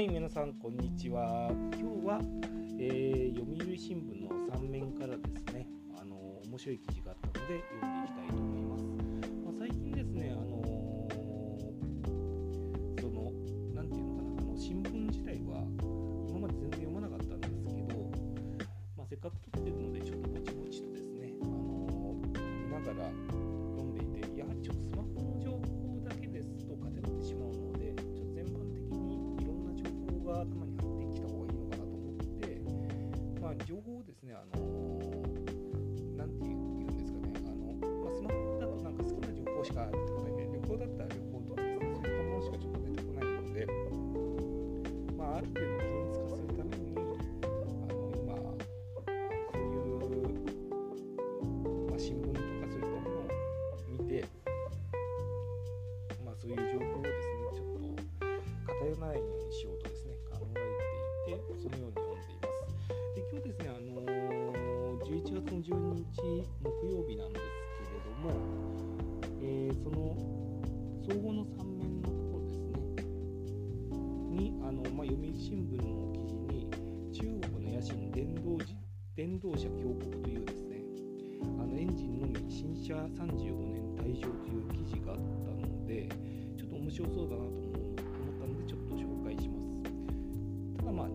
はい、皆さん、こんにちは。今日は、えー、読売新聞の3面からですね、あの面白い記事があったので、読んでいきたいと思います。まあ、最近ですね、あのー、その、なんていうのかな、あの新聞自体は、今まで全然読まなかったんですけど、まあ、せっかく撮ってるので、ちょっとぼちぼちとですね、あのー、見ながら、情報をですね、あのなて言うんですかね、あのまあ、スマホだとなんか好きな情報しか出てこないんで、旅行だったら旅行とかですね、そういったものしかちょっと出てこないので、まあ、ある程度均一化するために、あの今、そういう、まあ、新聞とかそういったものを見て、まあ、そういう情報をですね、ちょっと偏らないようにしようとそのように読んでいます。で今月12日木曜日なんですけれども、えー、その総合の3面のところですね、に、あのまあ、読売新聞の記事に、中国の野心電動電動車強国というですね、あのエンジンのみ新車35年退場という記事があったので、ちょっと面白そうだなと思ったので、ちょっと紹介します。ただまあ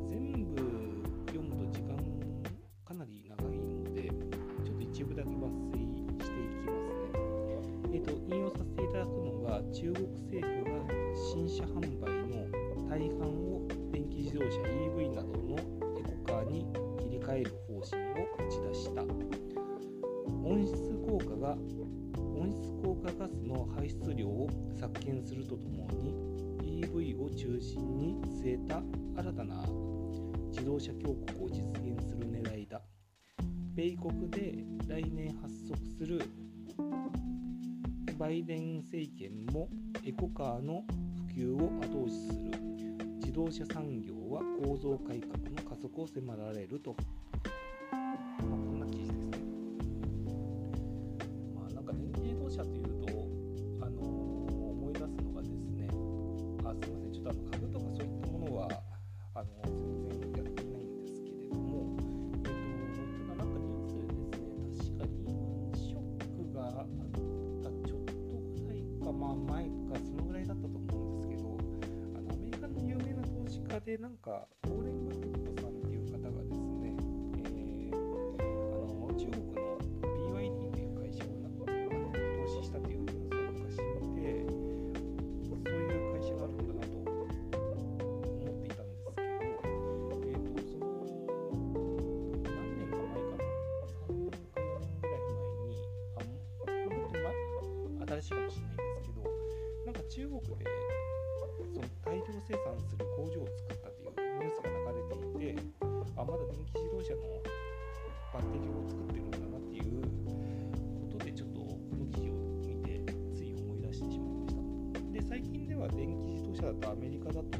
全中国政府が新車販売の大半を電気自動車 EV などのエコカーに切り替える方針を打ち出した。温室効果が温室効果ガスの排出量を削減するとともに EV を中心に据えた新たな自動車強国を実現する狙いだ。米国で来年発足するバイデン政権もエコカーの普及を後押しする。自動車産業は構造改革の加速を迫られると、投資家でなんか、ウォーレン・バフェットさんっていう方がですね、えー、あの中国の BYD という会社をなあの投資したというニュースを昔見て、そういう会社があるんだなと思っていたんですけど、えーと、その何年か前かな、3年か4年ぐらい前に、あもっと、新しいかもしれないんですけどなんか中国でその大量生産する工場を作ったというニュースが流れていてあまだ電気自動車のバッテリーを作ってるんだなっていうことでちょっとこの記事を見てつい思い出してしまいました。で最近では電気自動車だとアメリカだと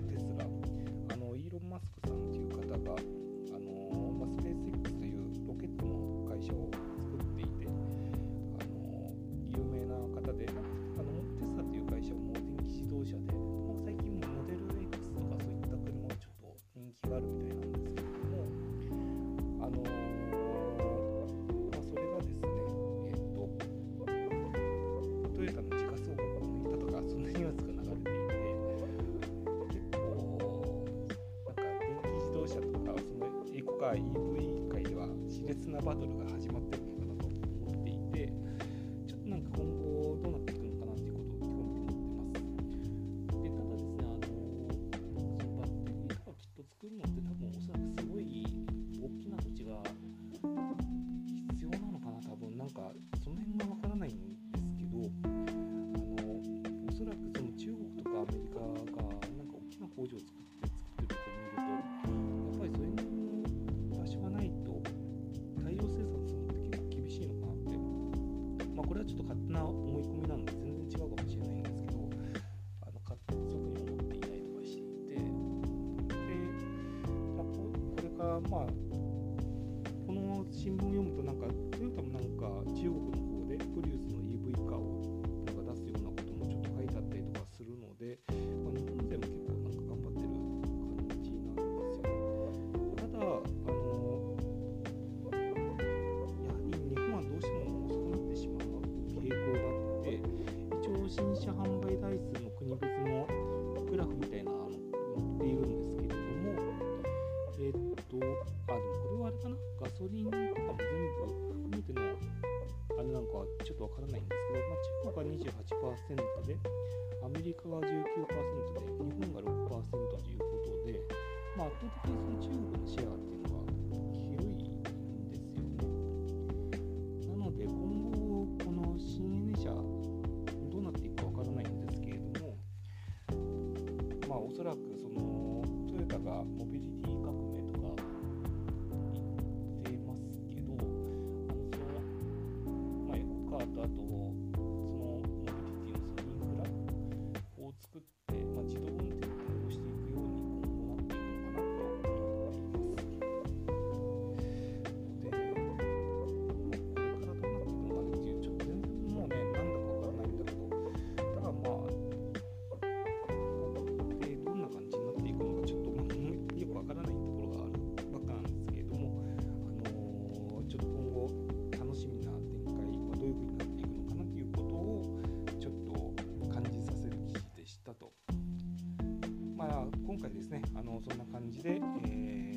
のエコカー EV 界では熾烈なバトルが始まってるのかなと思っていて、ちょっとなんか今後どうなっていくのかなっていうことを興味持ってます。でただですねあのそのバッテリーとかきっと作るのって多分おそらくすごい大きな土地が必要なのかな多分なんかその辺がわからないんですけどあのおそらくその中国とかアメリカがなんか大きな工場を作まあこの新聞を読むとなんかトヨタもなんか中国の方でプリウスの EV 化をなんか出すようなこともちょっと書いてあったりとかするので、まあ、日本勢も結構なんか頑張ってる感じなんですよね。ただあのやはり日本はどうしても遅くなってしまう傾向があって一応新車販売台数の国別のグラフみたいなガソリンとかも全部含めてのあれなんかはちょっとわからないんですけど、まあ、中国が28%で、アメリカが19%で、日本が6%ということで、まあ、圧倒的にその中国のシェアっていうのは広いんですよね。なので、今後、この新エネ車、どうなっていくかわからないんですけれども、まあ、おそらくそのトヨタがモビリティえ、まあ、自今回ですねあのそんな感じで、えー